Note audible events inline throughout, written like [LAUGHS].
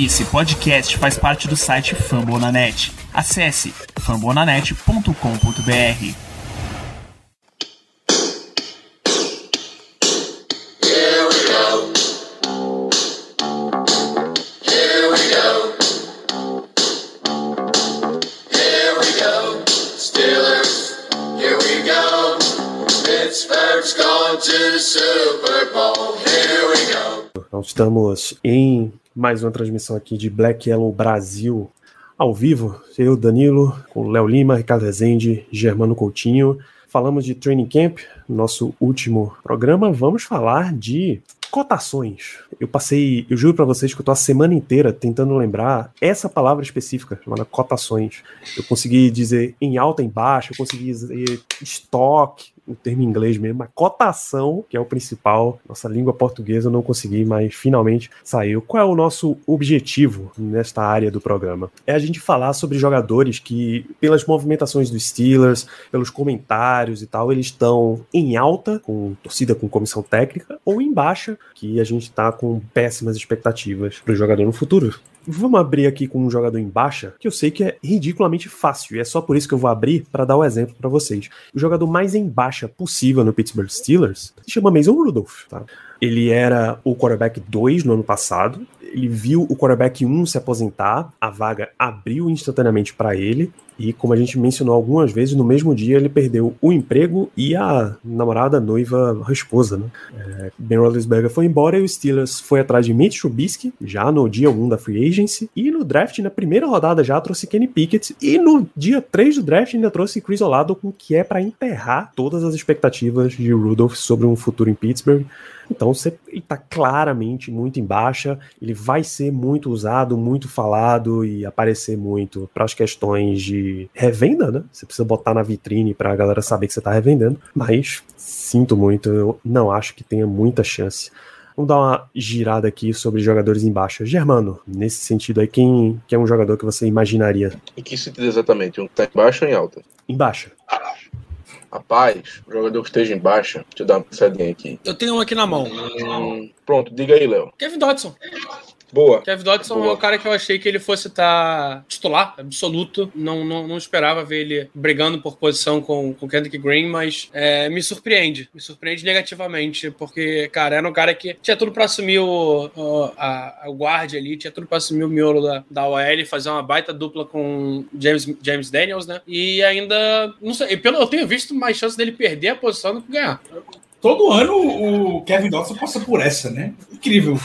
Esse podcast faz parte do site Fambonanet. Acesse fambonanet.com.br. Here we go. Here we go. Here we go. Steelers, here we go. Pittsburgh's going to the Super Bowl. Here we go. Nós estamos em mais uma transmissão aqui de Black Yellow Brasil ao vivo. Eu, Danilo, com Léo Lima, Ricardo Rezende, Germano Coutinho. Falamos de Training Camp, nosso último programa. Vamos falar de cotações. Eu passei, eu juro para vocês que eu tô a semana inteira tentando lembrar essa palavra específica, chamada cotações. Eu consegui dizer em alta, em baixa, eu consegui dizer estoque, o termo em inglês mesmo, a cotação, que é o principal, nossa língua portuguesa eu não consegui, mas finalmente saiu. Qual é o nosso objetivo nesta área do programa? É a gente falar sobre jogadores que, pelas movimentações dos Steelers, pelos comentários e tal, eles estão em alta, com torcida com comissão técnica, ou em baixa, que a gente tá com péssimas expectativas para o jogador no futuro. Vamos abrir aqui com um jogador em baixa, que eu sei que é ridiculamente fácil, e é só por isso que eu vou abrir para dar o um exemplo para vocês. O jogador mais em baixa possível no Pittsburgh Steelers se chama Mason Rudolph, tá? Ele era o quarterback 2 no ano passado. Ele viu o quarterback 1 se aposentar, a vaga abriu instantaneamente para ele. E como a gente mencionou algumas vezes, no mesmo dia ele perdeu o emprego e a namorada, noiva, a esposa, né? É, ben Roethlisberger foi embora e o Steelers foi atrás de Mitch Trubisky, já no dia 1 da free agency. E no draft, na primeira rodada já, trouxe Kenny Pickett. E no dia 3 do draft ainda trouxe Chris Olado, com que é para enterrar todas as expectativas de Rudolph sobre um futuro em Pittsburgh. Então você está claramente muito em baixa, ele vai ser muito usado, muito falado e aparecer muito para as questões de revenda, né? Você precisa botar na vitrine para a galera saber que você está revendendo, mas sinto muito, eu não acho que tenha muita chance. Vamos dar uma girada aqui sobre jogadores em baixa. Germano, nesse sentido aí, quem, quem é um jogador que você imaginaria? Em que sentido exatamente? Um que tá em baixa ou em alta? Em baixa. Rapaz, o jogador que esteja em baixa, deixa eu dar uma pensadinha aqui. Eu tenho um aqui na mão. Hum, pronto, diga aí, Léo. Kevin Dodson. Boa. Kevin Dodson Boa. é o cara que eu achei que ele fosse estar titular, absoluto. Não, não, não esperava ver ele brigando por posição com o Kendrick Green, mas é, me surpreende. Me surpreende negativamente, porque, cara, era um cara que tinha tudo pra assumir o, o, a, a guarda ali, tinha tudo pra assumir o miolo da, da OL, fazer uma baita dupla com James, James Daniels, né? E ainda, não sei, pelo, eu tenho visto mais chance dele perder a posição do que ganhar. Todo ano o Kevin Dodson passa por essa, né? Incrível.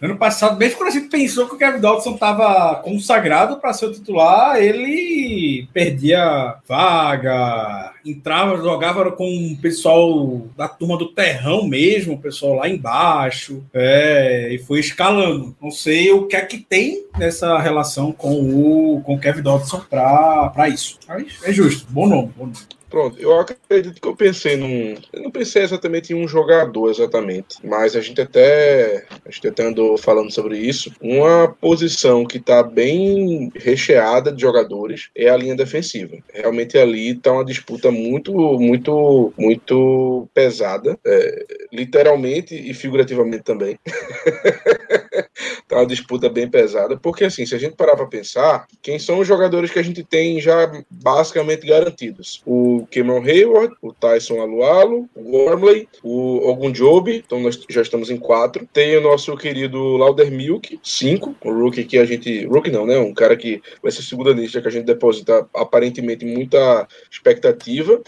Ano passado, mesmo quando a gente pensou que o Kevin Dodson estava consagrado para ser o titular, ele perdia vaga, entrava, jogava com o pessoal da turma do terrão mesmo, o pessoal lá embaixo, é, e foi escalando. Não sei o que é que tem nessa relação com o, com o Kevin Dodson para isso. Mas é justo, bom nome, bom nome. Pronto, eu acredito que eu pensei num. Eu não pensei exatamente em um jogador, exatamente. Mas a gente até. A gente até andou falando sobre isso. Uma posição que está bem recheada de jogadores é a linha defensiva. Realmente ali está uma disputa muito, muito, muito pesada. É, literalmente e figurativamente também. [LAUGHS] [LAUGHS] tá uma disputa bem pesada. Porque assim, se a gente parar para pensar, quem são os jogadores que a gente tem já basicamente garantidos? O Cameron Hayward, o Tyson Alualo, o Gormley, o Ogunjobi, então nós já estamos em quatro. Tem o nosso querido Lauder Milk, cinco, o rookie que a gente. Rookie não, né? Um cara que vai ser segunda lista que a gente deposita aparentemente muita expectativa.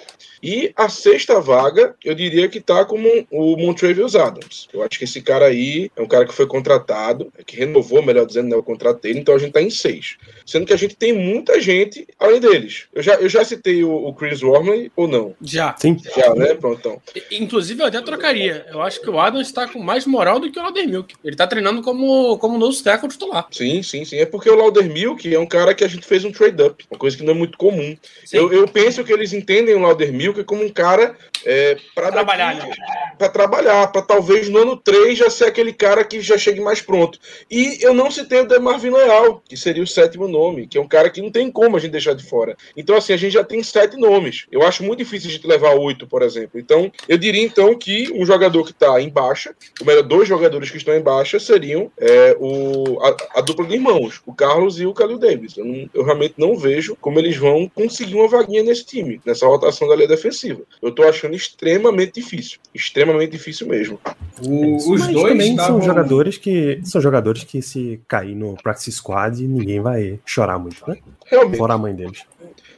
E a sexta vaga, eu diria que tá como o Montrevious Adams. Eu acho que esse cara aí é um cara que foi contratado, que renovou, melhor dizendo, né, o contrato dele, então a gente tá em seis. Sendo que a gente tem muita gente além deles. Eu já, eu já citei o, o Chris Wormley ou não? Já. Sim. Já, né? Pronto, então. Inclusive, eu até trocaria. Eu acho que o Adams está com mais moral do que o Laudermilk. Ele tá treinando como, como novo tackle titular. Sim, sim, sim. É porque o Laudermilk é um cara que a gente fez um trade-up, uma coisa que não é muito comum. Sim. Eu, eu penso que eles entendem o Laudermilk como um cara é, para Trabalhar, né? para trabalhar, para talvez no ano 3 já ser aquele cara que já chegue mais pronto. E eu não citei o Demarvin Leal, que seria o sétimo nome, que é um cara que não tem como a gente deixar de fora. Então, assim, a gente já tem sete nomes. Eu acho muito difícil a gente levar oito, por exemplo. Então, eu diria então que um jogador que está em baixa, ou melhor, dois jogadores que estão em baixa seriam é, o, a, a dupla de irmãos, o Carlos e o Khalil Davis. Eu, não- eu realmente não vejo como eles vão conseguir uma vaguinha nesse time, nessa rotação da linha defensiva. Eu tô achando extremamente difícil. Extremamente difícil mesmo. O- os Mas dois também estavam- são jogadores que são jogadores que se cair no practice squad ninguém vai chorar muito, né? Realmente. Fora a mãe deles.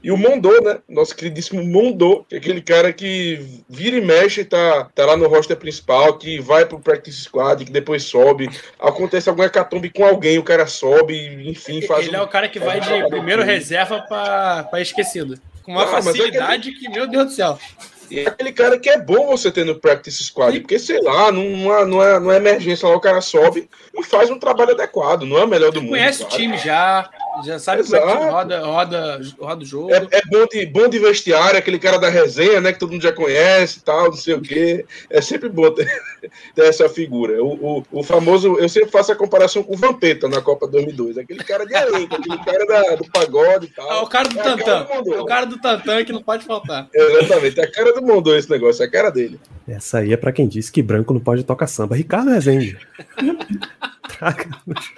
E o Mondô, né? Nosso queridíssimo Mondô, que é aquele cara que vira e mexe e tá, tá lá no roster principal, que vai pro practice squad, que depois sobe. Acontece algum hecatombe com alguém, o cara sobe, enfim, faz Ele um- é o cara que vai de primeiro reserva pra, pra esquecido. Com uma Ah, mas é que facilidade que, meu Deus do céu. E é aquele cara que é bom você ter no practice squad, porque sei lá, é, é, não é emergência lá, o cara sobe e faz um trabalho adequado, não é o melhor do mundo. Conhece o time já, já sabe como é que Exato. roda, roda, roda o jogo. É, é bom, de, bom de vestiário, aquele cara da resenha, né? Que todo mundo já conhece e tal, não sei o quê. É sempre bom ter, [LAUGHS] ter essa figura. O, o, o famoso, eu sempre faço a comparação com o Vampeta na Copa 2002. Aquele cara de elenco, aquele cara da- do pagode e tal. Ah, o cara do É a cara Tantan. do. É o cara do Tantan que não pode faltar. Exatamente, é a cara do Mondô esse negócio, é a cara dele. Essa aí é pra quem disse que branco não pode tocar samba. Ricardo Rezende. [LAUGHS] Traga-nos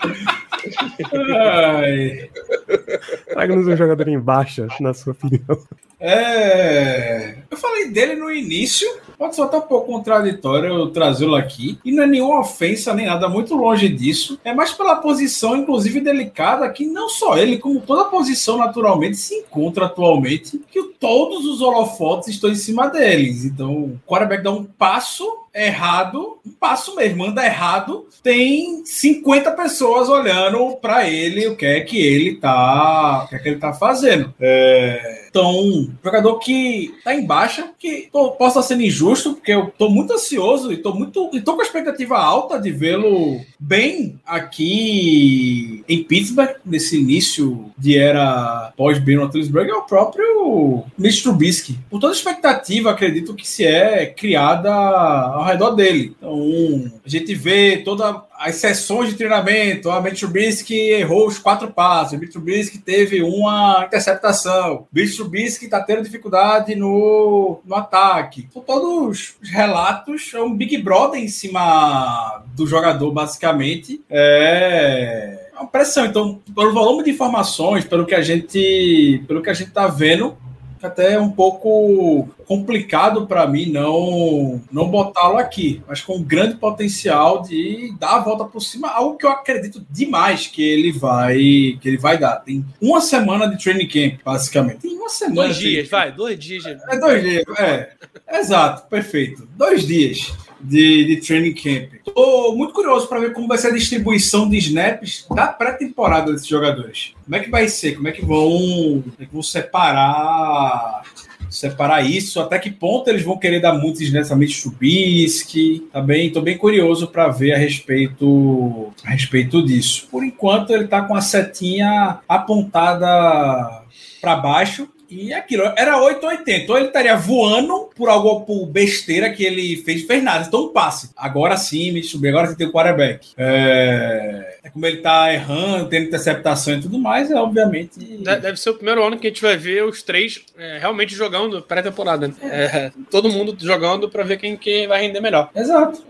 traga-nos um jogador em baixa, na sua opinião. é, eu falei dele no início, pode ser até um pouco contraditório eu trazê-lo aqui, e não é nenhuma ofensa nem nada, muito longe disso. É mais pela posição, inclusive delicada, que não só ele, como toda posição naturalmente se encontra atualmente, que todos os holofotes estão em cima deles. Então, o quarterback dá um passo errado, um passo mesmo, anda errado, tem 50 pessoas olhando para ele o que é que ele tá, o que é que ele tá fazendo. É, então, jogador que tá em baixa, que tô, estar sendo injusto, porque eu tô muito ansioso e tô muito e tô com a expectativa alta de vê-lo bem aqui em Pittsburgh nesse início de era pós Ben Roethlisberger é o próprio Mitch Trubisky. Por toda a expectativa, acredito que se é criada ao redor dele. Então, a gente vê todas as sessões de treinamento. A Mitch Trubisky errou os quatro passos. O Mitch Trubisky teve uma interceptação. Trubisky está tendo dificuldade no, no ataque. São todos os relatos. É um Big Brother em cima do jogador, basicamente. É uma pressão. Então, pelo volume de informações, pelo que a gente, pelo que a gente está vendo, até é um pouco complicado para mim não não botá-lo aqui, mas com grande potencial de dar a volta por cima, algo que eu acredito demais que ele vai que ele vai dar. Tem uma semana de training camp, basicamente. Tem uma semana. Dois dias, vai, dois dias. é dois dias, é. Exato, perfeito. Dois dias de, de training camp. Tô muito curioso para ver como vai ser a distribuição de snaps da pré-temporada desses jogadores. Como é que vai ser? Como é que vão, é que vão separar separar isso? Até que ponto eles vão querer dar muitos snaps a Mitch Trubisky? Tá bem, tô bem curioso para ver a respeito a respeito disso. Por enquanto ele tá com a setinha apontada para baixo. E aquilo, era 880. Ou ele estaria voando por algo por besteira que ele fez, fez nada. Então um passe. Agora sim, me subiu. Agora você tem o quarterback. É... é como ele tá errando, tendo interceptação e tudo mais, é obviamente. De- Deve ser o primeiro ano que a gente vai ver os três é, realmente jogando pré-temporada. né? É, todo mundo jogando pra ver quem que vai render melhor. Exato.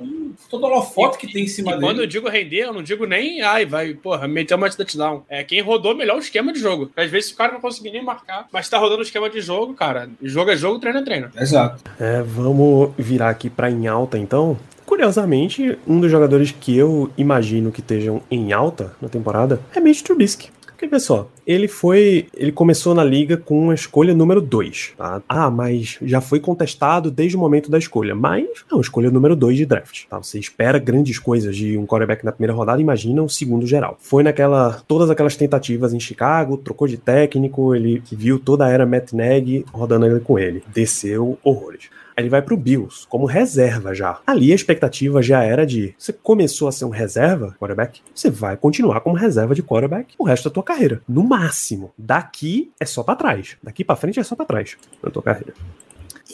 Todo holofote que tem em cima E quando eu dele. digo render, eu não digo nem, ai, vai, porra, meter uma touchdown. É quem rodou melhor o esquema de jogo. Às vezes o cara não conseguir nem marcar, mas tá rodando o esquema de jogo, cara. Jogo é jogo, treino é treino. Exato. É, vamos virar aqui para em alta então. Curiosamente, um dos jogadores que eu imagino que estejam em alta na temporada é Mitch Trubisky. Porque, pessoal, ele foi. Ele começou na liga com a escolha número 2. Tá? Ah, mas já foi contestado desde o momento da escolha. Mas não, escolha número 2 de draft. Tá? Você espera grandes coisas de um quarterback na primeira rodada, imagina o segundo geral. Foi naquela. Todas aquelas tentativas em Chicago, trocou de técnico, ele viu toda a era Matt Nagy rodando ele com ele. Desceu horrores. Ele vai pro Bills como reserva já. Ali a expectativa já era de você começou a ser um reserva quarterback, você vai continuar como reserva de quarterback o resto da tua carreira. No máximo. Daqui é só pra trás. Daqui pra frente é só pra trás na tua carreira.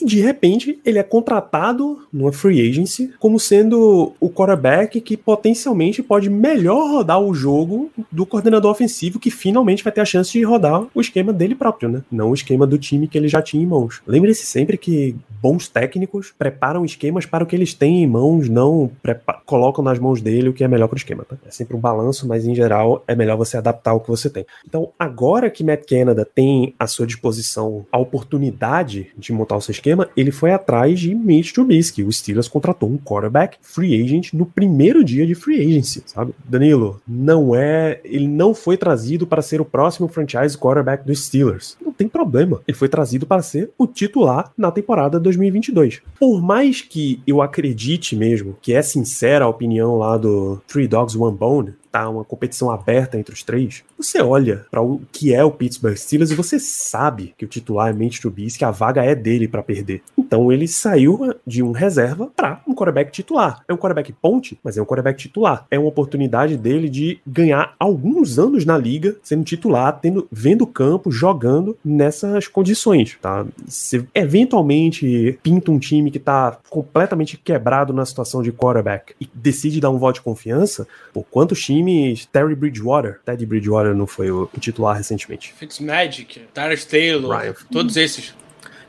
E de repente ele é contratado numa free agency como sendo o quarterback que potencialmente pode melhor rodar o jogo do coordenador ofensivo que finalmente vai ter a chance de rodar o esquema dele próprio, né? Não o esquema do time que ele já tinha em mãos. Lembre-se sempre que bons técnicos preparam esquemas para o que eles têm em mãos, não colocam nas mãos dele o que é melhor para o esquema, tá? É sempre um balanço, mas em geral é melhor você adaptar o que você tem. Então, agora que Matt Canada tem à sua disposição a oportunidade de montar o seu esquema, ele foi atrás de Mitch Trubisky. O Steelers contratou um quarterback free agent no primeiro dia de free agency, sabe? Danilo, não é, ele não foi trazido para ser o próximo franchise quarterback dos Steelers. Não tem problema. Ele foi trazido para ser o titular na temporada 2022. Por mais que eu acredite mesmo que é sincera a opinião lá do Three Dogs One Bone, tá uma competição aberta entre os três, você olha para o que é o Pittsburgh Steelers e você sabe que o titular é Mitch Trubisky, a vaga é dele para perder. Então ele saiu de um reserva para um quarterback titular. É um quarterback ponte, mas é um quarterback titular. É uma oportunidade dele de ganhar alguns anos na liga sendo titular, tendo vendo o campo, jogando nessas condições, tá? Se eventualmente pinta um time que tá completamente quebrado na situação de quarterback e decide dar um voto de confiança, por quantos times Terry Bridgewater. Ted Bridgewater não foi o, titular recentemente. Fitzmagic, Tyrus Taylor, Ryan. todos esses.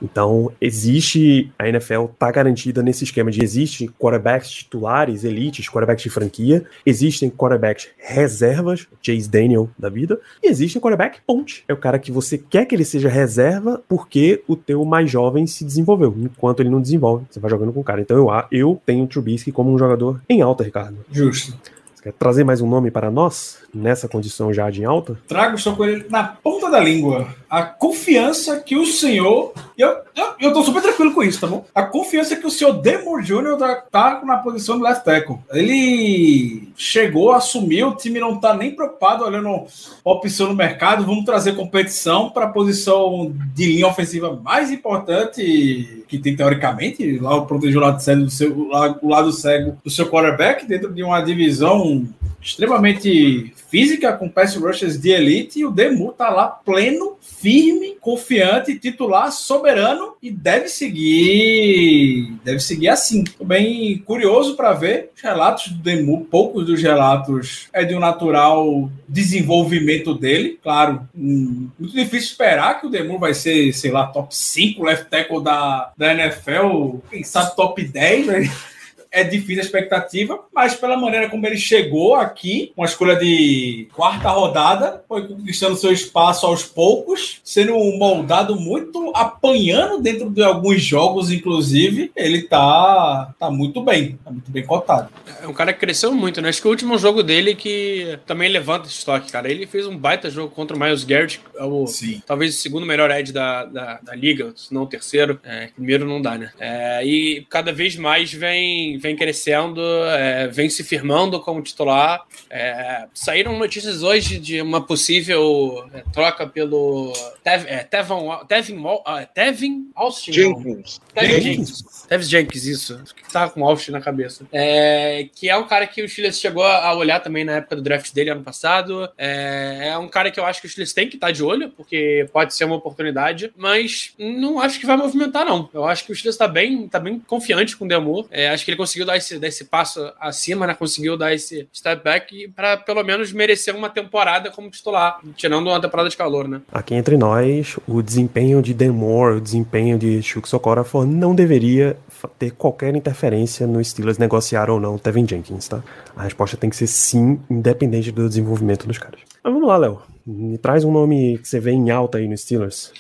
Então, existe, a NFL tá garantida nesse esquema de existe quarterbacks titulares, elites, quarterbacks de franquia, existem quarterbacks reservas, Chase Daniel da vida, e existe quarterback ponte. É o cara que você quer que ele seja reserva porque o teu mais jovem se desenvolveu. Enquanto ele não desenvolve, você vai jogando com o cara. Então eu, eu tenho o Trubisky como um jogador em alta, Ricardo. Justo. Quer trazer mais um nome para nós, nessa condição já de alta? Trago só com ele na ponta da língua. A confiança que o senhor. Eu, eu, eu tô super tranquilo com isso, tá bom? A confiança que o senhor Demore Jr. tá, tá na posição do left tackle. Ele chegou, assumiu, o time não tá nem preocupado olhando opção no mercado. Vamos trazer competição para a posição de linha ofensiva mais importante que tem teoricamente, lá proteger o lado cego do seu, o lado cego do seu quarterback dentro de uma divisão extremamente física, com pass rushers de elite, e o Demu tá lá pleno, firme, confiante, titular, soberano e deve seguir, deve seguir assim. Tô bem curioso para ver os relatos do Demu, poucos dos relatos é de um natural desenvolvimento dele, claro, hum, muito difícil esperar que o Demu vai ser, sei lá, top 5 left tackle da, da NFL, quem sabe top 10, né? [LAUGHS] é difícil a expectativa, mas pela maneira como ele chegou aqui, uma escolha de quarta rodada, foi conquistando seu espaço aos poucos, sendo moldado muito, apanhando dentro de alguns jogos, inclusive, ele tá, tá muito bem, tá muito bem cotado. É um cara que cresceu muito, né? Acho que o último jogo dele que também levanta esse estoque, cara. Ele fez um baita jogo contra o Miles Garrett, é o, Sim. talvez o segundo melhor edge da, da, da liga, se não o terceiro. É, primeiro não dá, né? É, e cada vez mais vem vem crescendo, é, vem se firmando como titular. É, saíram notícias hoje de uma possível é, troca pelo Tev, é, Tevin, Tevin, uh, Tevin Austin. Jenkins. Tevin Jenkins. Tevin Jenkins, isso. Que tá com Austin na cabeça. É, que é um cara que o Steelers chegou a olhar também na época do draft dele ano passado. É, é um cara que eu acho que o Steelers tem que estar tá de olho, porque pode ser uma oportunidade, mas não acho que vai movimentar, não. Eu acho que o Steelers tá bem, tá bem confiante com o Demor. É, acho que ele conseguiu dar esse, dar esse passo acima, né? Conseguiu dar esse step back para pelo menos merecer uma temporada como titular, tirando uma temporada de calor, né? Aqui entre nós, o desempenho de Demore, o desempenho de Chuck Sokorafor não deveria ter qualquer interferência no Steelers negociar ou não Tevin Jenkins, tá? A resposta tem que ser sim, independente do desenvolvimento dos caras. Mas vamos lá, Léo. Me traz um nome que você vê em alta aí no Steelers.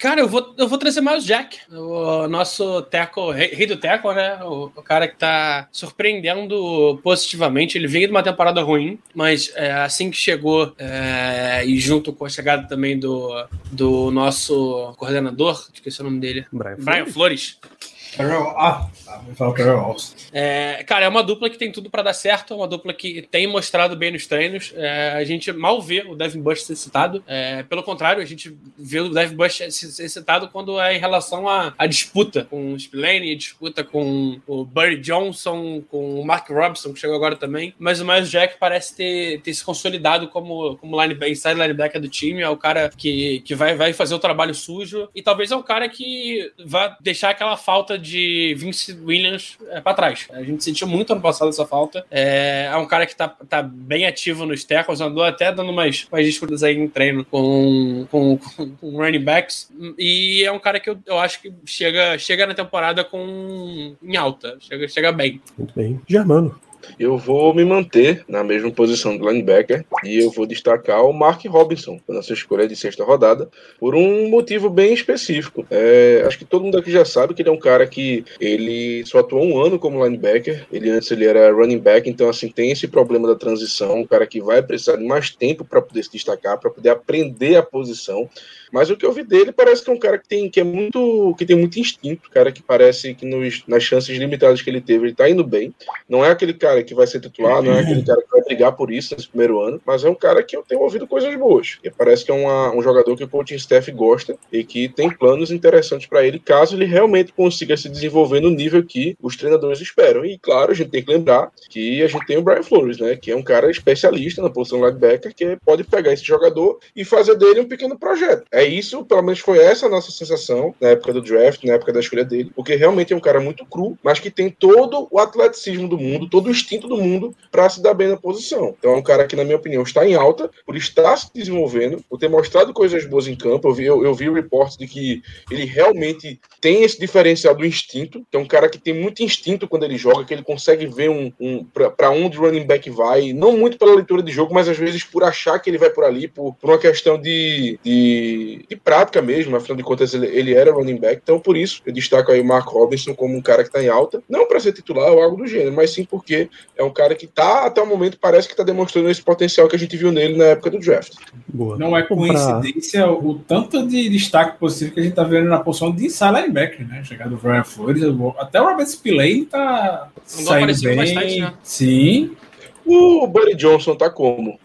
Cara, eu vou, eu vou trazer mais o Jack, o nosso teco, rei, rei do teco, né? O, o, cara que tá surpreendendo positivamente. Ele veio de uma temporada ruim, mas é, assim que chegou, é, e junto com a chegada também do, do nosso coordenador, esqueci o nome dele, Brian, Brian Flores. Flores Carol- Ah, tá, o Carol. É, cara, é uma dupla que tem tudo pra dar certo, é uma dupla que tem mostrado bem nos treinos. É, a gente mal vê o Devin Bush ser citado. É, pelo contrário, a gente vê o Devin Bush ser citado quando é em relação à, à disputa com o Spillane, disputa com o Buddy Johnson, com o Mark Robinson, que chegou agora também. Mas o Miles Jack parece ter, ter se consolidado como, como linebacker, inside linebacker do time. É o cara que, que vai, vai fazer o trabalho sujo. E talvez é um cara que vai deixar aquela falta de Vince Williams é, para trás. A gente sentiu muito ano passado essa falta. É, é um cara que tá, tá bem ativo nos tackles, andou até dando umas, umas disputas aí em treino com, com, com, running backs. E é um cara que eu, eu acho que chega, chega na temporada com em alta. Chega, chega bem. Muito bem. Germano. Eu vou me manter na mesma posição do linebacker e eu vou destacar o Mark Robinson, na sua escolha de sexta rodada, por um motivo bem específico. É, acho que todo mundo aqui já sabe que ele é um cara que ele só atuou um ano como linebacker. Ele antes ele era running back, então assim tem esse problema da transição, um cara que vai precisar de mais tempo para poder se destacar, para poder aprender a posição. Mas o que eu vi dele parece que é um cara que tem, que é muito, que tem muito instinto, cara que parece que nos, nas chances limitadas que ele teve, ele tá indo bem. Não é aquele cara que vai ser titular, não é aquele cara que vai brigar por isso nesse primeiro ano, mas é um cara que eu tenho ouvido coisas boas. E parece que é uma, um jogador que o coaching staff gosta e que tem planos interessantes para ele, caso ele realmente consiga se desenvolver no nível que os treinadores esperam. E claro, a gente tem que lembrar que a gente tem o Brian Flores, né, que é um cara especialista na posição linebacker, que pode pegar esse jogador e fazer dele um pequeno projeto. É isso, pelo menos foi essa a nossa sensação na época do draft, na época da escolha dele, porque realmente é um cara muito cru, mas que tem todo o atleticismo do mundo, todo o instinto do mundo para se dar bem na posição. Então é um cara que, na minha opinião, está em alta, por estar se desenvolvendo, por ter mostrado coisas boas em campo. Eu vi, eu, eu vi reportes de que ele realmente tem esse diferencial do instinto, que é um cara que tem muito instinto quando ele joga, que ele consegue ver um, um para onde o running back vai, não muito pela leitura de jogo, mas às vezes por achar que ele vai por ali, por, por uma questão de, de, de prática mesmo, afinal de contas ele, ele era running back, então por isso eu destaco aí o Mark Robinson como um cara que está em alta, não para ser titular ou algo do gênero, mas sim porque é um cara que tá, até o momento, parece que tá demonstrando esse potencial que a gente viu nele na época do draft. Boa. Não é Vamos pra- coincidência o tanto de destaque positivo que a gente tá vendo na posição de inside linebacker, né? Chegada do Brian Flores, o- até o Robert Spillane tá Andou saindo aparecendo bem. bastante, né? Sim. O Buddy Johnson tá como?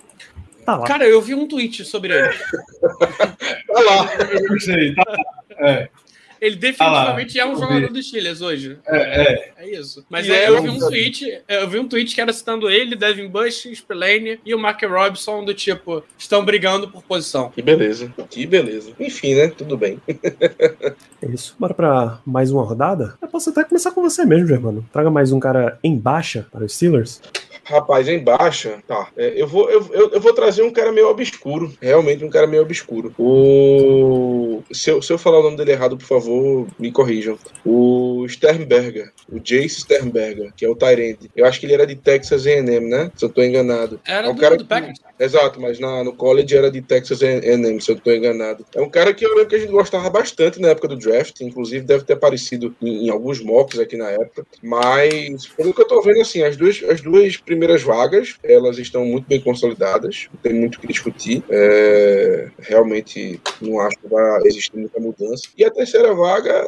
Tá lá. Cara, eu vi um tweet sobre ele. [LAUGHS] Tá lá. Eu gostei, tá? É, Ele definitivamente é um jogador do Steelers hoje. é, é. É isso. Mas é, é eu vi um tweet, eu vi um tweet que era citando ele, Devin Bush, Spillane e o Mark Robinson do tipo, estão brigando por posição. Que beleza, que beleza. Enfim, né? Tudo bem. É isso. Bora pra mais uma rodada? Eu posso até começar com você mesmo, Germano. Traga mais um cara em baixa para os Steelers. Rapaz, em baixa, tá. É, eu, vou, eu, eu, eu vou trazer um cara meio obscuro. Realmente um cara meio obscuro. O. Se eu, se eu falar o nome dele errado, por favor, me corrijam. O Sternberger. O Jace Sternberger, que é o Tyrande. Eu acho que ele era de Texas AM, né? Se eu tô enganado. Era É um do, cara do que- Packers. Exato, mas na, no college era de Texas A&M, se eu estou enganado. É um cara que eu lembro que a gente gostava bastante na época do draft, inclusive deve ter aparecido em, em alguns mocks aqui na época, mas pelo que eu estou vendo, assim, as duas, as duas primeiras vagas, elas estão muito bem consolidadas, não tem muito o que discutir, É, realmente não acho que vai existir muita mudança. E a terceira vaga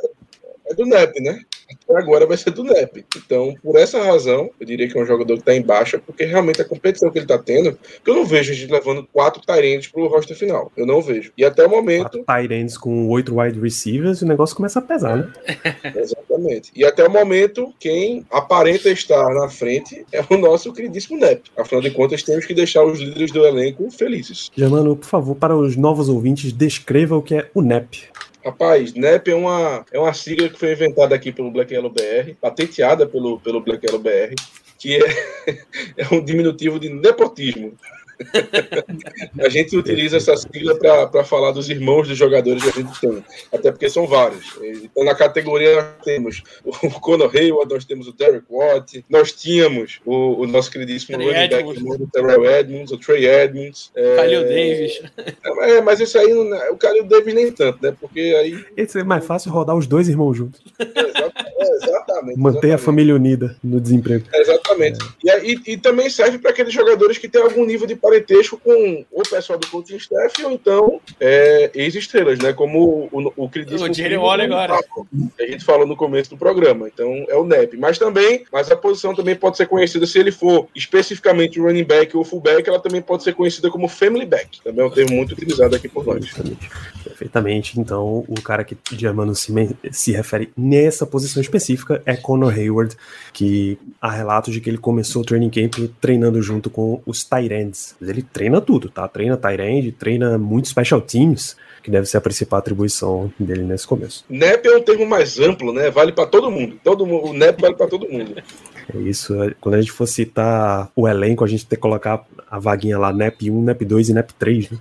é do NEP, né? Agora vai ser do NEP. Então, por essa razão, eu diria que é um jogador que está em baixa, porque realmente a competição que ele está tendo, que eu não vejo a gente levando quatro Tyrants pro roster final. Eu não vejo. E até o momento, ends com oito wide receivers e o negócio começa a pesar, né? [LAUGHS] exatamente. E até o momento, quem aparenta estar na frente é o nosso queridíssimo NEP. Afinal de contas, temos que deixar os líderes do elenco felizes. Germano, por favor, para os novos ouvintes, descreva o que é o NEP. Rapaz, NEP é uma, é uma sigla que foi inventada aqui pelo Black Yellow BR, patenteada pelo, pelo Black Yellow BR, que é, [LAUGHS] é um diminutivo de nepotismo. [LAUGHS] a gente utiliza essa sigla para falar dos irmãos dos jogadores que a gente tem, até porque são vários. Então, na categoria, nós temos o [LAUGHS] Conor Hayward, nós temos o Derek Watt, nós tínhamos o, o nosso queridíssimo Trey running back, do Terrell Edmonds, o Trey Edmonds. É, Khalil Davis. é, mas esse aí, o Khalil Davis nem tanto, né? Porque aí Esse é mais fácil rodar os dois irmãos juntos. É, exatamente. Manter a exatamente. família unida no desemprego. Exatamente. Exatamente. E, aí- e também serve para aqueles jogadores que têm algum nível de parentesco com o pessoal do coaching staff ou então é, ex-estrelas, né? Como o, o O Jerry primo Waller do agora. Paco, que a gente falou no começo do programa. Então é o NEP. Mas também, mas a posição também pode ser conhecida, se ele for especificamente running back ou fullback, ela também pode ser conhecida como family back. Também é um termo muito utilizado aqui por nós. Perfeitamente. Perfeitamente. Então, o cara que o Germano se, se refere nessa posição específica é Conor Hayward, que há relatos de que ele começou o training camp treinando junto com os. Mas Ele treina tudo, tá? Treina end, treina muito special teams, que deve ser a principal atribuição dele nesse começo. NEP é um termo mais amplo, né? Vale para todo mundo. Todo mundo. O NEP vale para todo mundo. É isso. Quando a gente for citar o elenco, a gente tem que colocar a vaguinha lá, NEP 1, NEP 2 e NEP 3, né?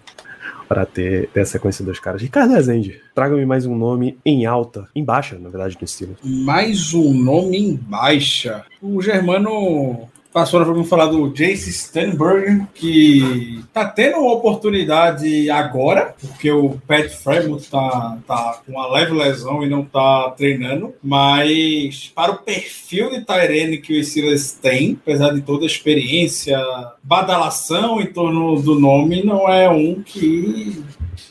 Para ter, ter a sequência dos caras. Ricardo Rezende, traga-me mais um nome em alta, em baixa, na verdade, no estilo. Mais um nome em baixa. O Germano passou para falar do Jace Sternberger, que tá tendo uma oportunidade agora, porque o Pat Fremont tá, tá com uma leve lesão e não tá treinando, mas para o perfil de Tyrene que o Steelers tem, apesar de toda a experiência, badalação em torno do nome, não é um que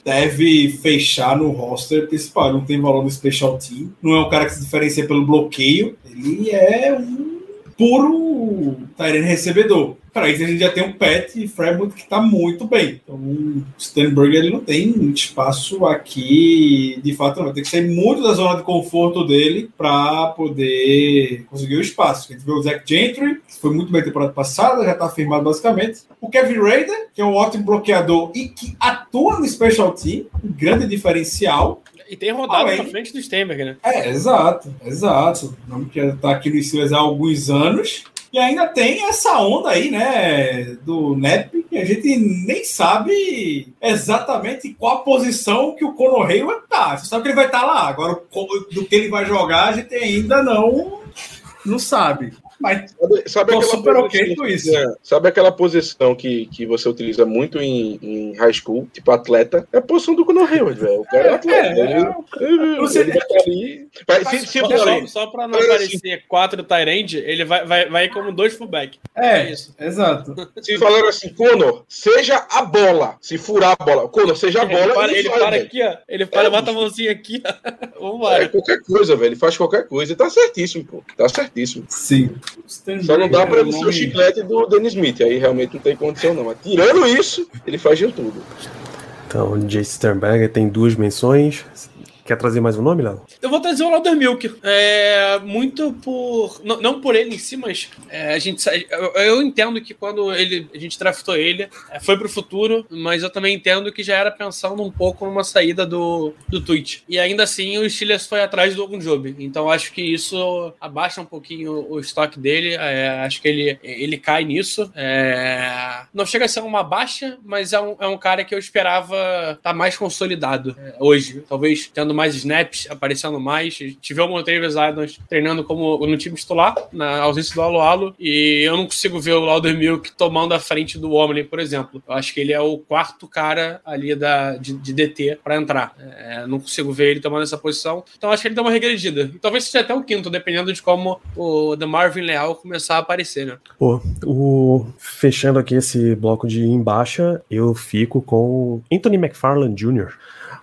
deve fechar no roster principal. Não tem valor no special team. Não é um cara que se diferencia pelo bloqueio. Ele é um puro Tyrene recebedor. Para isso a gente já tem um Pat e Fremont que está muito bem. Então o Sternberger ele não tem espaço aqui, de fato, não. Tem que sair muito da zona de conforto dele para poder conseguir o espaço. A gente vê o Zach Gentry, que foi muito bem temporada passada, já está afirmado basicamente. O Kevin Raider, que é um ótimo bloqueador e que atua no special team, um grande diferencial. E tem rodado Além- na frente do Stenberg, né? É, exato, exato. O nome que está aqui no Steelers há alguns anos. E ainda tem essa onda aí, né, do NEP, que a gente nem sabe exatamente qual a posição que o Conor Hayward tá. Você sabe que ele vai estar lá. Agora, do que ele vai jogar, a gente ainda não, não sabe. Mas Sabe, sabe Tô aquela super ok posição- com isso. É, sabe aquela posição que, que você utiliza muito em, em high school, tipo atleta? É a posição do Conor Hayward, velho. O cara é atleta. É, ele, ele, Você- ele vai estar ali. Vai, se, se, Só, só, pra não Mas, aparecer quatro Tyrande, ele vai, vai, vai como dois fullback. é, isso. exato. se falaram assim, Conor, seja a bola. Se furar a bola. Conor, seja a Ele bola. para, e ele para aqui, ó. Ele para, É, bota a mãozinha aqui, ó. É, Vambora. qualquer coisa, velho. Ele faz qualquer coisa. E tá certíssimo, pô. Tá certíssimo. Sim. Só não dá pra ele É um ser o chiclete do Dennis Smith. Aí realmente não tem condição, não. Mas tirando isso, ele faz de tudo. Então, Jace Sternberger tem duas menções. Quer trazer mais um nome, Léo? Eu vou trazer o Lauder Milk. É, muito por. Não, não por ele em si, mas é, a gente, eu, eu entendo que quando ele, a gente draftou ele, é, foi pro futuro, mas eu também entendo que já era pensando um pouco numa saída do, do Twitch. E ainda assim, o Steelers foi atrás do Ogunjobi. Então acho que isso abaixa um pouquinho o estoque dele. é, acho que ele, ele cai nisso. É, não chega a ser uma baixa, mas é um, é um cara que eu esperava estar mais consolidado é, hoje. Talvez tendo mais snaps, aparecendo mais. Tivemos o Travis Adams treinando como no time titular, na ausência do Alo Alo, e eu não consigo ver o Laudermilk tomando a frente do Omni, por exemplo. Eu acho que ele é o quarto cara ali da, de, de DT para entrar. É, não consigo ver ele tomando essa posição. Então acho que ele dá uma regredida. E talvez seja até o quinto, dependendo de como o The Marvin Leal começar a aparecer, né? Pô, o... fechando aqui esse bloco de em baixa, eu fico com Anthony McFarland Jr.,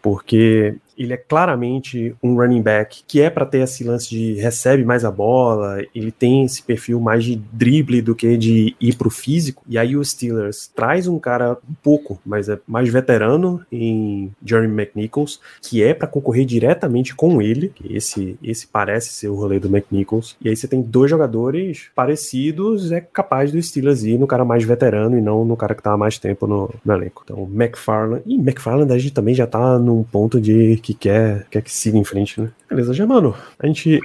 porque ele é claramente um running back que é para ter esse lance de recebe mais a bola, ele tem esse perfil mais de drible do que de ir pro físico. E aí o Steelers traz um cara um pouco, mas é mais veterano em Jeremy McNichols, que é para concorrer diretamente com ele. Esse esse parece ser o rolê do McNichols. E aí você tem dois jogadores parecidos, é capaz do Steelers ir no cara mais veterano e não no cara que tá há mais tempo no, no elenco. Então, McFarland. E McFarland a gente também já tá num ponto de que quer, quer que siga em frente, né? Beleza, já, mano. A gente.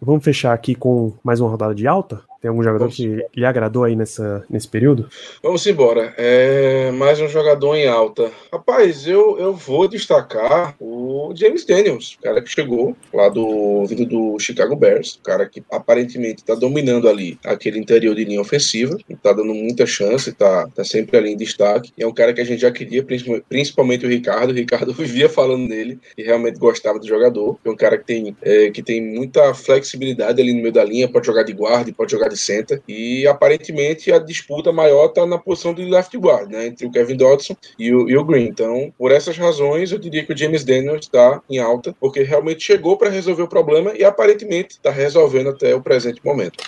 Vamos fechar aqui com mais uma rodada de alta? Tem algum jogador Vamos. que lhe agradou aí nessa, nesse período? Vamos embora. É, mais um jogador em alta. Rapaz, eu, eu vou destacar o James Daniels, o cara que chegou lá do vindo do Chicago Bears, o cara que aparentemente está dominando ali aquele interior de linha ofensiva, está dando muita chance, está tá sempre ali em destaque. E é um cara que a gente já queria, principalmente- principalmente o Ricardo. O Ricardo [LAUGHS] vivia falando nele e realmente gostava do jogador. É um cara que tem, é, que tem muita flexibilidade ali no meio da linha, pode jogar de guarda, pode jogar de center. E aparentemente a disputa maior está na posição de left guard, né? Entre o Kevin Dodson e o, e o Green. Então, por essas razões, eu diria que o James Daniels está em alta, porque realmente chegou para resolver o problema e aparentemente está resolvendo até o presente momento.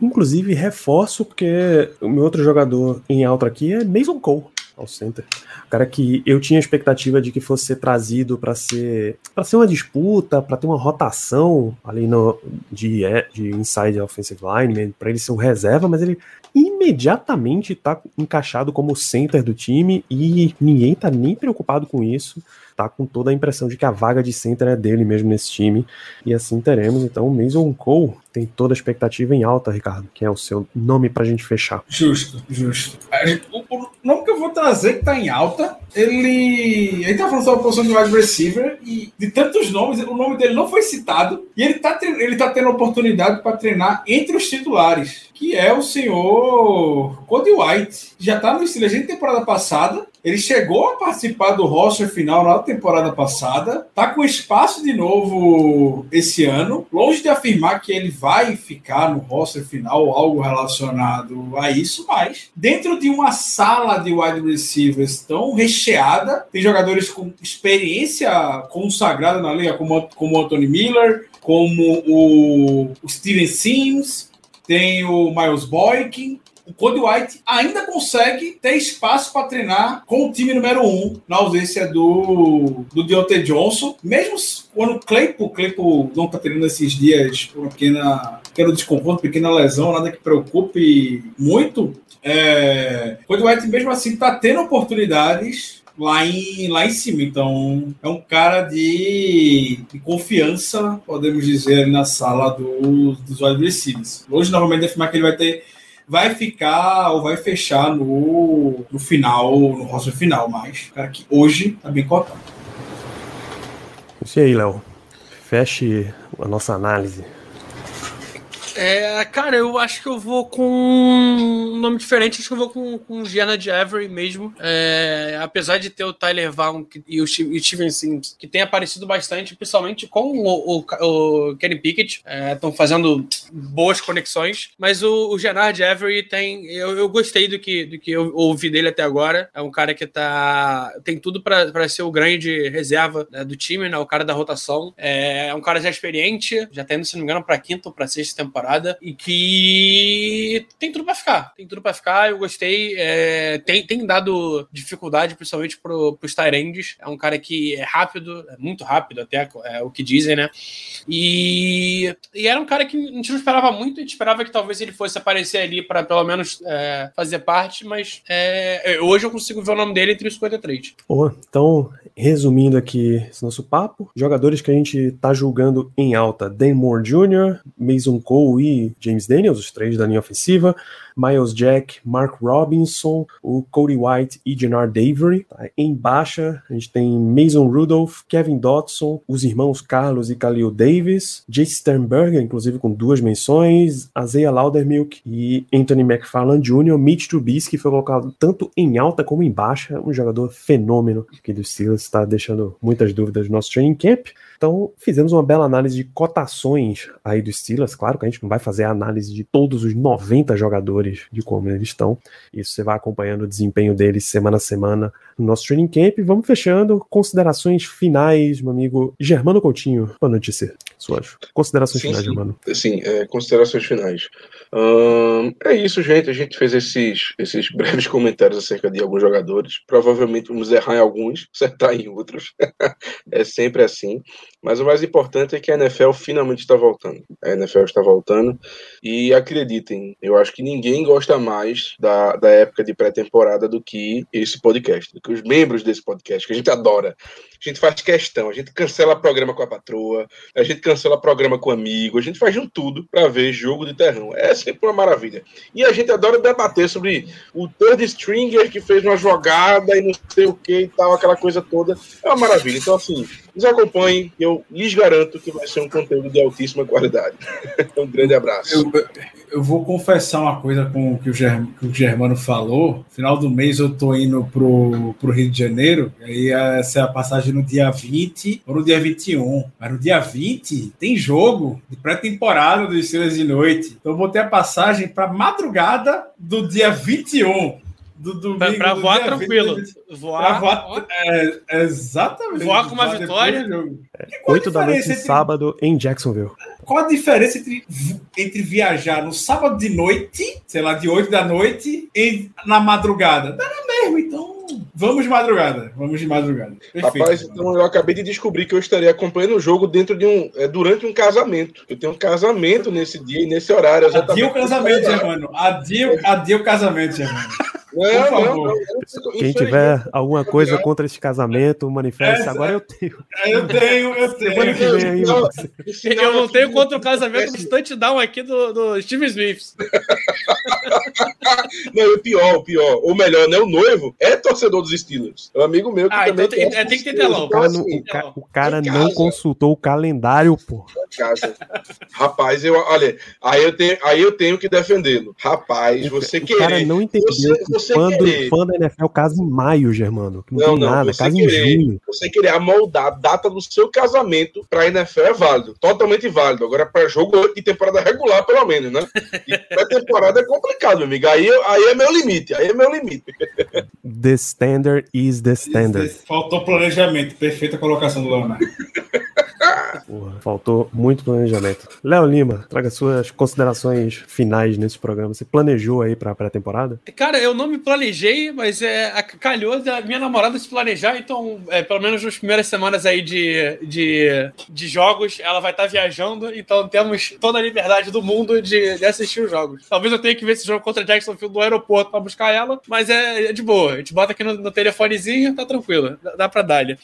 Inclusive, reforço, porque o meu outro jogador em alta aqui é Mason Cole ao center. O cara que eu tinha expectativa de que fosse ser trazido para ser para ser uma disputa, para ter uma rotação ali no de, de inside offensive line, para ele ser um reserva, mas ele imediatamente está encaixado como center do time e ninguém tá nem preocupado com isso tá com toda a impressão de que a vaga de center é dele mesmo nesse time. E assim teremos. Então, o Mason Cole tem toda a expectativa em alta, Ricardo, que é o seu nome pra gente fechar. Justo, justo. O, nome que eu vou trazer que tá em alta, ele. Ele tá falando sobre a posição de wide receiver e de tantos nomes, o nome dele não foi citado. E ele tá, ele tá tendo oportunidade para treinar entre os titulares, que é o senhor Cody White. Já tá no Steelers de temporada passada. Ele chegou a participar do roster final na temporada passada, tá com espaço de novo esse ano, longe de afirmar que ele vai ficar no roster final ou algo relacionado a isso, mas dentro de uma sala de wide receivers tão recheada, tem jogadores com experiência consagrada na liga, como, como o Anthony Miller, como o, o Steven Sims, tem o Miles Boykin, o Cody White ainda consegue ter espaço para treinar com o time número um, na ausência do, do Deontay Johnson. Mesmo quando o Claypool, Claypool não está treinando esses dias por uma pequena, pequeno desconforto, pequena lesão, nada que preocupe muito. É, Cody White, mesmo assim, está tendo oportunidades lá em, lá em cima. Então, é um cara de, de confiança, podemos dizer, na sala do, dos wide receivers. Hoje, novamente, afirmar que ele vai ter vai ficar ou vai fechar no, no final, no roster final, mas cara que hoje tá bem cotado. Isso aí, Léo. Feche a nossa análise. É, cara, eu acho que eu vou com um nome diferente, acho que eu vou com, com Gianna de Avery mesmo. É, apesar de ter o Tyler Vaughn e o Steven Sims, que tem aparecido bastante, principalmente com o, o, o Kenny Pickett, estão é, fazendo boas conexões. Mas o, o Gennard Avery tem. Eu, eu gostei do que, do que eu ouvi dele até agora. É um cara que tá. tem tudo para ser o grande reserva né, do time, né, o cara da rotação. É, é um cara já experiente, já tendo, se não me engano, para quinta ou para sexta temporada temporada e que tem tudo para ficar. Tem tudo para ficar. Eu gostei. É, tem, tem dado dificuldade, principalmente pro, pros Tyrands. É um cara que é rápido, é muito rápido, até é, o que dizem, né? E, e era um cara que a gente não esperava muito. A gente esperava que talvez ele fosse aparecer ali para pelo menos é, fazer parte, mas é, hoje eu consigo ver o nome dele entre os 53. Boa. Então, resumindo aqui esse nosso papo, jogadores que a gente tá julgando em alta: Dan Moore Jr., Mason Cole e James Daniels, os três da linha ofensiva, Miles Jack, Mark Robinson, o Cody White e Gennard Avery. Tá? Em baixa, a gente tem Mason Rudolph, Kevin Dotson, os irmãos Carlos e Khalil Davis, Jay Sternberger, inclusive com duas menções, Isaiah Laudermilk e Anthony McFarland Jr., Mitch Trubisky foi colocado tanto em alta como em baixa, um jogador fenômeno que do Steelers está deixando muitas dúvidas no nosso training camp. Então, fizemos uma bela análise de cotações aí do Steelers. Claro que a gente não vai fazer a análise de todos os 90 jogadores, de como eles estão. Isso você vai acompanhando o desempenho deles semana a semana no nosso training camp. Vamos fechando. Considerações finais, meu amigo Germano Coutinho. Boa C. Suas considerações sim, finais, sim. Germano. Sim, é, considerações finais. Hum, é isso, gente. A gente fez esses, esses breves [LAUGHS] comentários acerca de alguns jogadores. Provavelmente vamos errar em alguns, [LAUGHS] acertar em outros. [LAUGHS] é sempre assim. Mas o mais importante é que a NFL finalmente está voltando. A NFL está voltando. E acreditem, eu acho que ninguém gosta mais da, da época de pré-temporada do que esse podcast, do que os membros desse podcast, que a gente adora. A gente faz questão, a gente cancela programa com a patroa, a gente cancela programa com amigo, a gente faz um tudo para ver jogo de terrão. É sempre uma maravilha. E a gente adora debater sobre o third stringer que fez uma jogada e não sei o que e tal, aquela coisa toda. É uma maravilha. Então, assim, nos acompanhem e eu lhes garanto que vai ser um conteúdo de altíssima qualidade. [LAUGHS] um grande abraço. Eu, eu vou confessar uma coisa com o que o, Ger, que o Germano falou. Final do mês eu tô indo pro, pro Rio de Janeiro, aí essa é a passagem no dia 20 ou no dia 21. Mas no dia 20 tem jogo de pré-temporada dos Steelers de noite. Então eu vou ter a passagem para madrugada do dia 21 do domingo. Pra, pra do voar tranquilo. 20, Voar. pra voar- é, exatamente. Voar com uma depois vitória. 8 da noite, entre- sábado, em Jacksonville. Qual a diferença entre, entre viajar no sábado de noite, sei lá, de 8 da noite, e na madrugada? Dá na mesma, então vamos de madrugada. Vamos de madrugada. Perfeito. Rapaz, então eu acabei de descobrir que eu estaria acompanhando o jogo dentro de um. é, durante um casamento. Eu tenho um casamento nesse dia e nesse horário. Adia o casamento, Germano. Adia, adia o casamento, Germano. Não, Por não, favor. não, não. Quem tiver alguma coisa contra esse casamento, manifeste. É, Agora eu tenho. Eu tenho, eu tenho. vem aí, Eu não tenho contra o casamento dos touchdown aqui do, do Steve Smith. [LAUGHS] Não, o pior, o pior. Ou melhor, né? O noivo é torcedor dos Steelers. É um amigo meu que Ah, também então tem- é, tem que ter telão. O cara, não, Então, o ca- não. o cara não consultou o calendário, pô. assim. Rapaz, eu, olha, aí eu tenho, aí eu tenho que defendê-lo. Rapaz, você o cara querer. não entendeu você- você fã, do, fã da NFL casa em maio, Germano. Que não, Não, tem não, nada, você casa em querer. junho. Você querer amoldar a data do seu casamento pra NFL é válido, totalmente válido. Agora, pra jogo de temporada regular, pelo menos, né? E pré-temporada é complicado, meu amigo. Aí, aí é meu limite, aí é meu limite. The standard is the standard. Faltou planejamento. Perfeita colocação do Leonardo. [LAUGHS] Porra, faltou muito planejamento. Léo Lima, traga suas considerações finais nesse programa. Você planejou aí pra pré-temporada? Cara, eu não me planejei, mas é, calhou da minha namorada se planejar, então, é, pelo menos nas primeiras semanas aí de, de, de jogos, ela vai estar viajando, então temos toda a liberdade do mundo de, de assistir os jogos. Talvez eu tenha que ver esse jogo contra Jacksonville no aeroporto pra buscar ela, mas é, é de boa. A gente bota aqui no, no telefonezinho, tá tranquilo, dá, dá pra dar-lhe.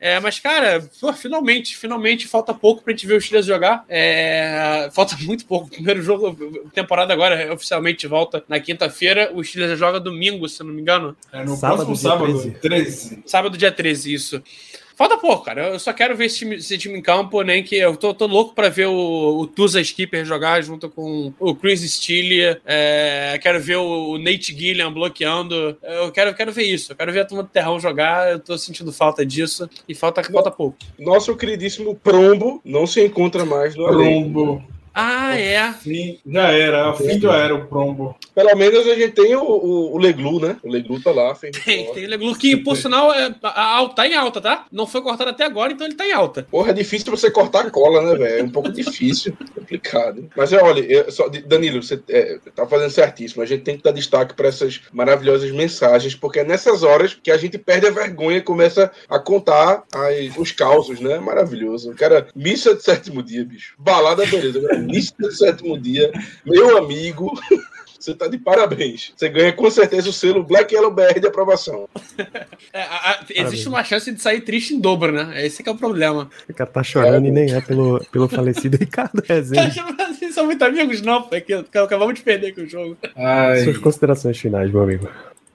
É, mas, cara, pô, finalmente, finalmente falta pouco pra gente ver os Steelers jogar. É, falta [LAUGHS] muito pouco. O primeiro jogo, temporada agora, oficialmente volta na quinta-feira. O Steelers joga domingo, se não me engano. É no Sábado, próximo dia sábado, 13. 13. Sábado, dia 13, isso. Falta pouco, cara. Eu só quero ver esse time, esse time em campo, nem que eu tô, tô louco pra ver o, o Tusa Skipper jogar junto com o Chris Steele. É, quero ver o Nate Gilliam bloqueando. Eu quero, quero ver isso. Eu quero ver a turma do Terrão jogar. Eu tô sentindo falta disso. E falta, falta pouco. Nosso queridíssimo Prombo não se encontra mais no. Prombo. Ah, é. Fim, já era. O fim já era o Prombo. Pelo menos a gente tem o, o, o Leglu, né? O Leglu tá lá. Tem, tem o Leglu que, por sinal, é, a, a, tá em alta, tá? Não foi cortado até agora, então ele tá em alta. Porra, é difícil você cortar a cola, né, velho? É um pouco difícil, [LAUGHS] complicado. Mas é, olha, eu só, Danilo, você é, tá fazendo certíssimo. A gente tem que dar destaque para essas maravilhosas mensagens, porque é nessas horas que a gente perde a vergonha e começa a contar as, os causos, né? Maravilhoso. Cara, missa de sétimo dia, bicho. Balada, beleza. Missa de sétimo dia, meu amigo. [LAUGHS] Você tá de parabéns. Você ganha com certeza o selo Black Yellow BR de aprovação. É, a- a- existe uma chance de sair triste em dobro, né? Esse que é o problema. O cara tá chorando e nem é pelo, pelo [LAUGHS] falecido Ricardo Rezende. Vocês são muito amigos, não, foi que acabamos de perder aqui o jogo. Ai. Suas considerações finais, meu amigo.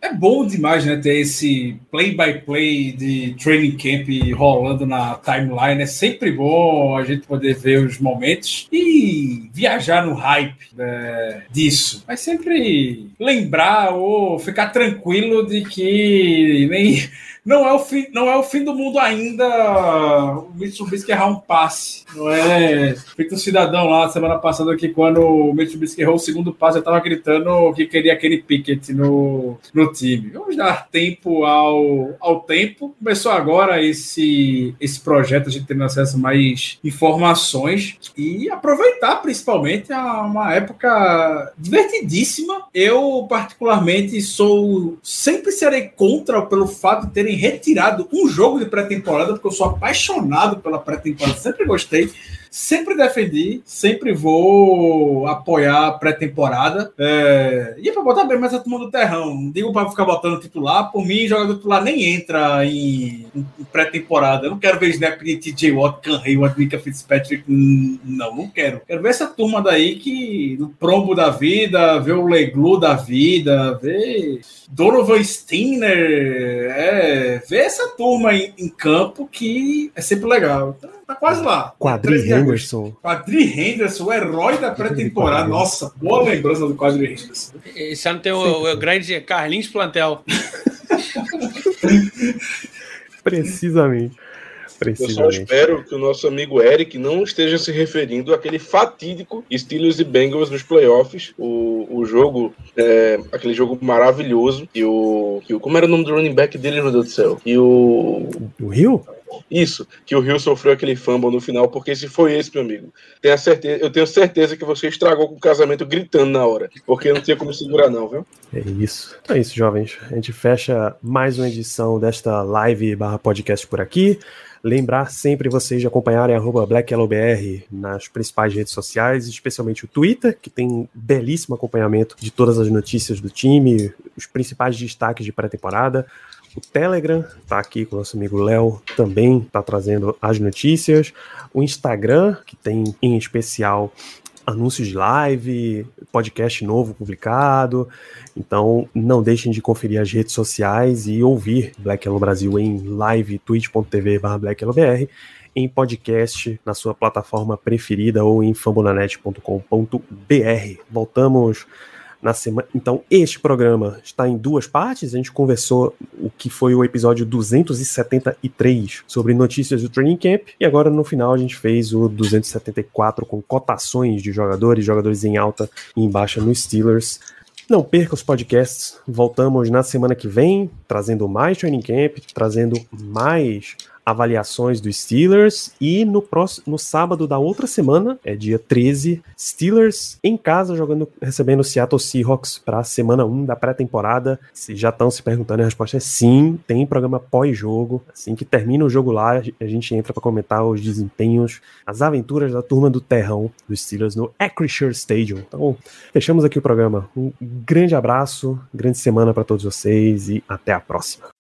É bom demais, né, ter esse play-by-play de training camp rolando na timeline. É sempre bom a gente poder ver os momentos e viajar no hype né, disso. Mas sempre lembrar ou ficar tranquilo de que nem não é o fim, não é o fim do mundo ainda. O Mitsubishi errar um passe, não é? Feito um cidadão lá semana passada que quando o Mitsubishi errou o segundo passe, eu tava gritando que queria aquele Pickett no, no time. Vamos dar tempo ao, ao tempo. Começou agora esse, esse projeto, a gente tendo acesso a mais informações e aproveitar principalmente a uma época divertidíssima. Eu, particularmente, sou sempre serei contra pelo fato de terem retirado um jogo de pré-temporada, porque eu sou apaixonado pela pré-temporada, sempre gostei. Sempre defendi, sempre vou apoiar a pré-temporada. É... E é pra botar bem mais a turma do terrão. Não digo pra ficar botando titular. Por mim, jogador titular nem entra em, em pré-temporada. Eu não quero ver snap de TJ Watt, Can Hayward, Mika Fitzpatrick. Não, não quero. Quero ver essa turma daí que no prombo da vida, ver o Leglu da vida, ver Donovan Steiner, é, ver essa turma em, em campo que é sempre legal. Então, tá quase lá. Quadri Henderson. Quadri Henderson, o herói da pré-temporada. Nossa, boa lembrança do Quadri Henderson. Esse ano tem o, o grande Carlinhos Plantel. [LAUGHS] Precisamente. Eu só espero que o nosso amigo Eric não esteja se referindo àquele fatídico Steelers e Bengals nos playoffs. O, o jogo, é, aquele jogo maravilhoso. E o, e o. Como era o nome do running back dele, meu Deus do céu? E o. O Rio? Isso, que o Rio sofreu aquele fumble no final, porque se foi esse, meu amigo, tenho certeza, eu tenho certeza que você estragou com o casamento gritando na hora, porque não tinha como segurar, não, viu? É isso. Então é isso, jovens. A gente fecha mais uma edição desta live barra podcast por aqui. Lembrar sempre vocês de acompanharem BlackYellowBR nas principais redes sociais, especialmente o Twitter, que tem belíssimo acompanhamento de todas as notícias do time, os principais destaques de pré-temporada. O Telegram está aqui com o nosso amigo Léo, também está trazendo as notícias. O Instagram, que tem em especial anúncios de live, podcast novo publicado. Então, não deixem de conferir as redes sociais e ouvir Black Yellow Brasil em live twitch.tv blackyellowbr, em podcast na sua plataforma preferida ou em fambonanet.com.br. Voltamos na semana. Então, este programa está em duas partes. A gente conversou o que foi o episódio 273 sobre notícias do Training Camp. E agora, no final, a gente fez o 274 com cotações de jogadores, jogadores em alta e em baixa no Steelers. Não perca os podcasts. Voltamos na semana que vem, trazendo mais Training Camp, trazendo mais avaliações dos Steelers e no próximo no sábado da outra semana, é dia 13, Steelers em casa jogando recebendo o Seattle Seahawks para a semana 1 da pré-temporada. Se já estão se perguntando, a resposta é sim, tem programa pós-jogo. Assim que termina o jogo lá, a gente entra para comentar os desempenhos, as aventuras da turma do terrão dos Steelers no Acrisure Stadium. Então, fechamos aqui o programa. Um grande abraço, grande semana para todos vocês e até a próxima.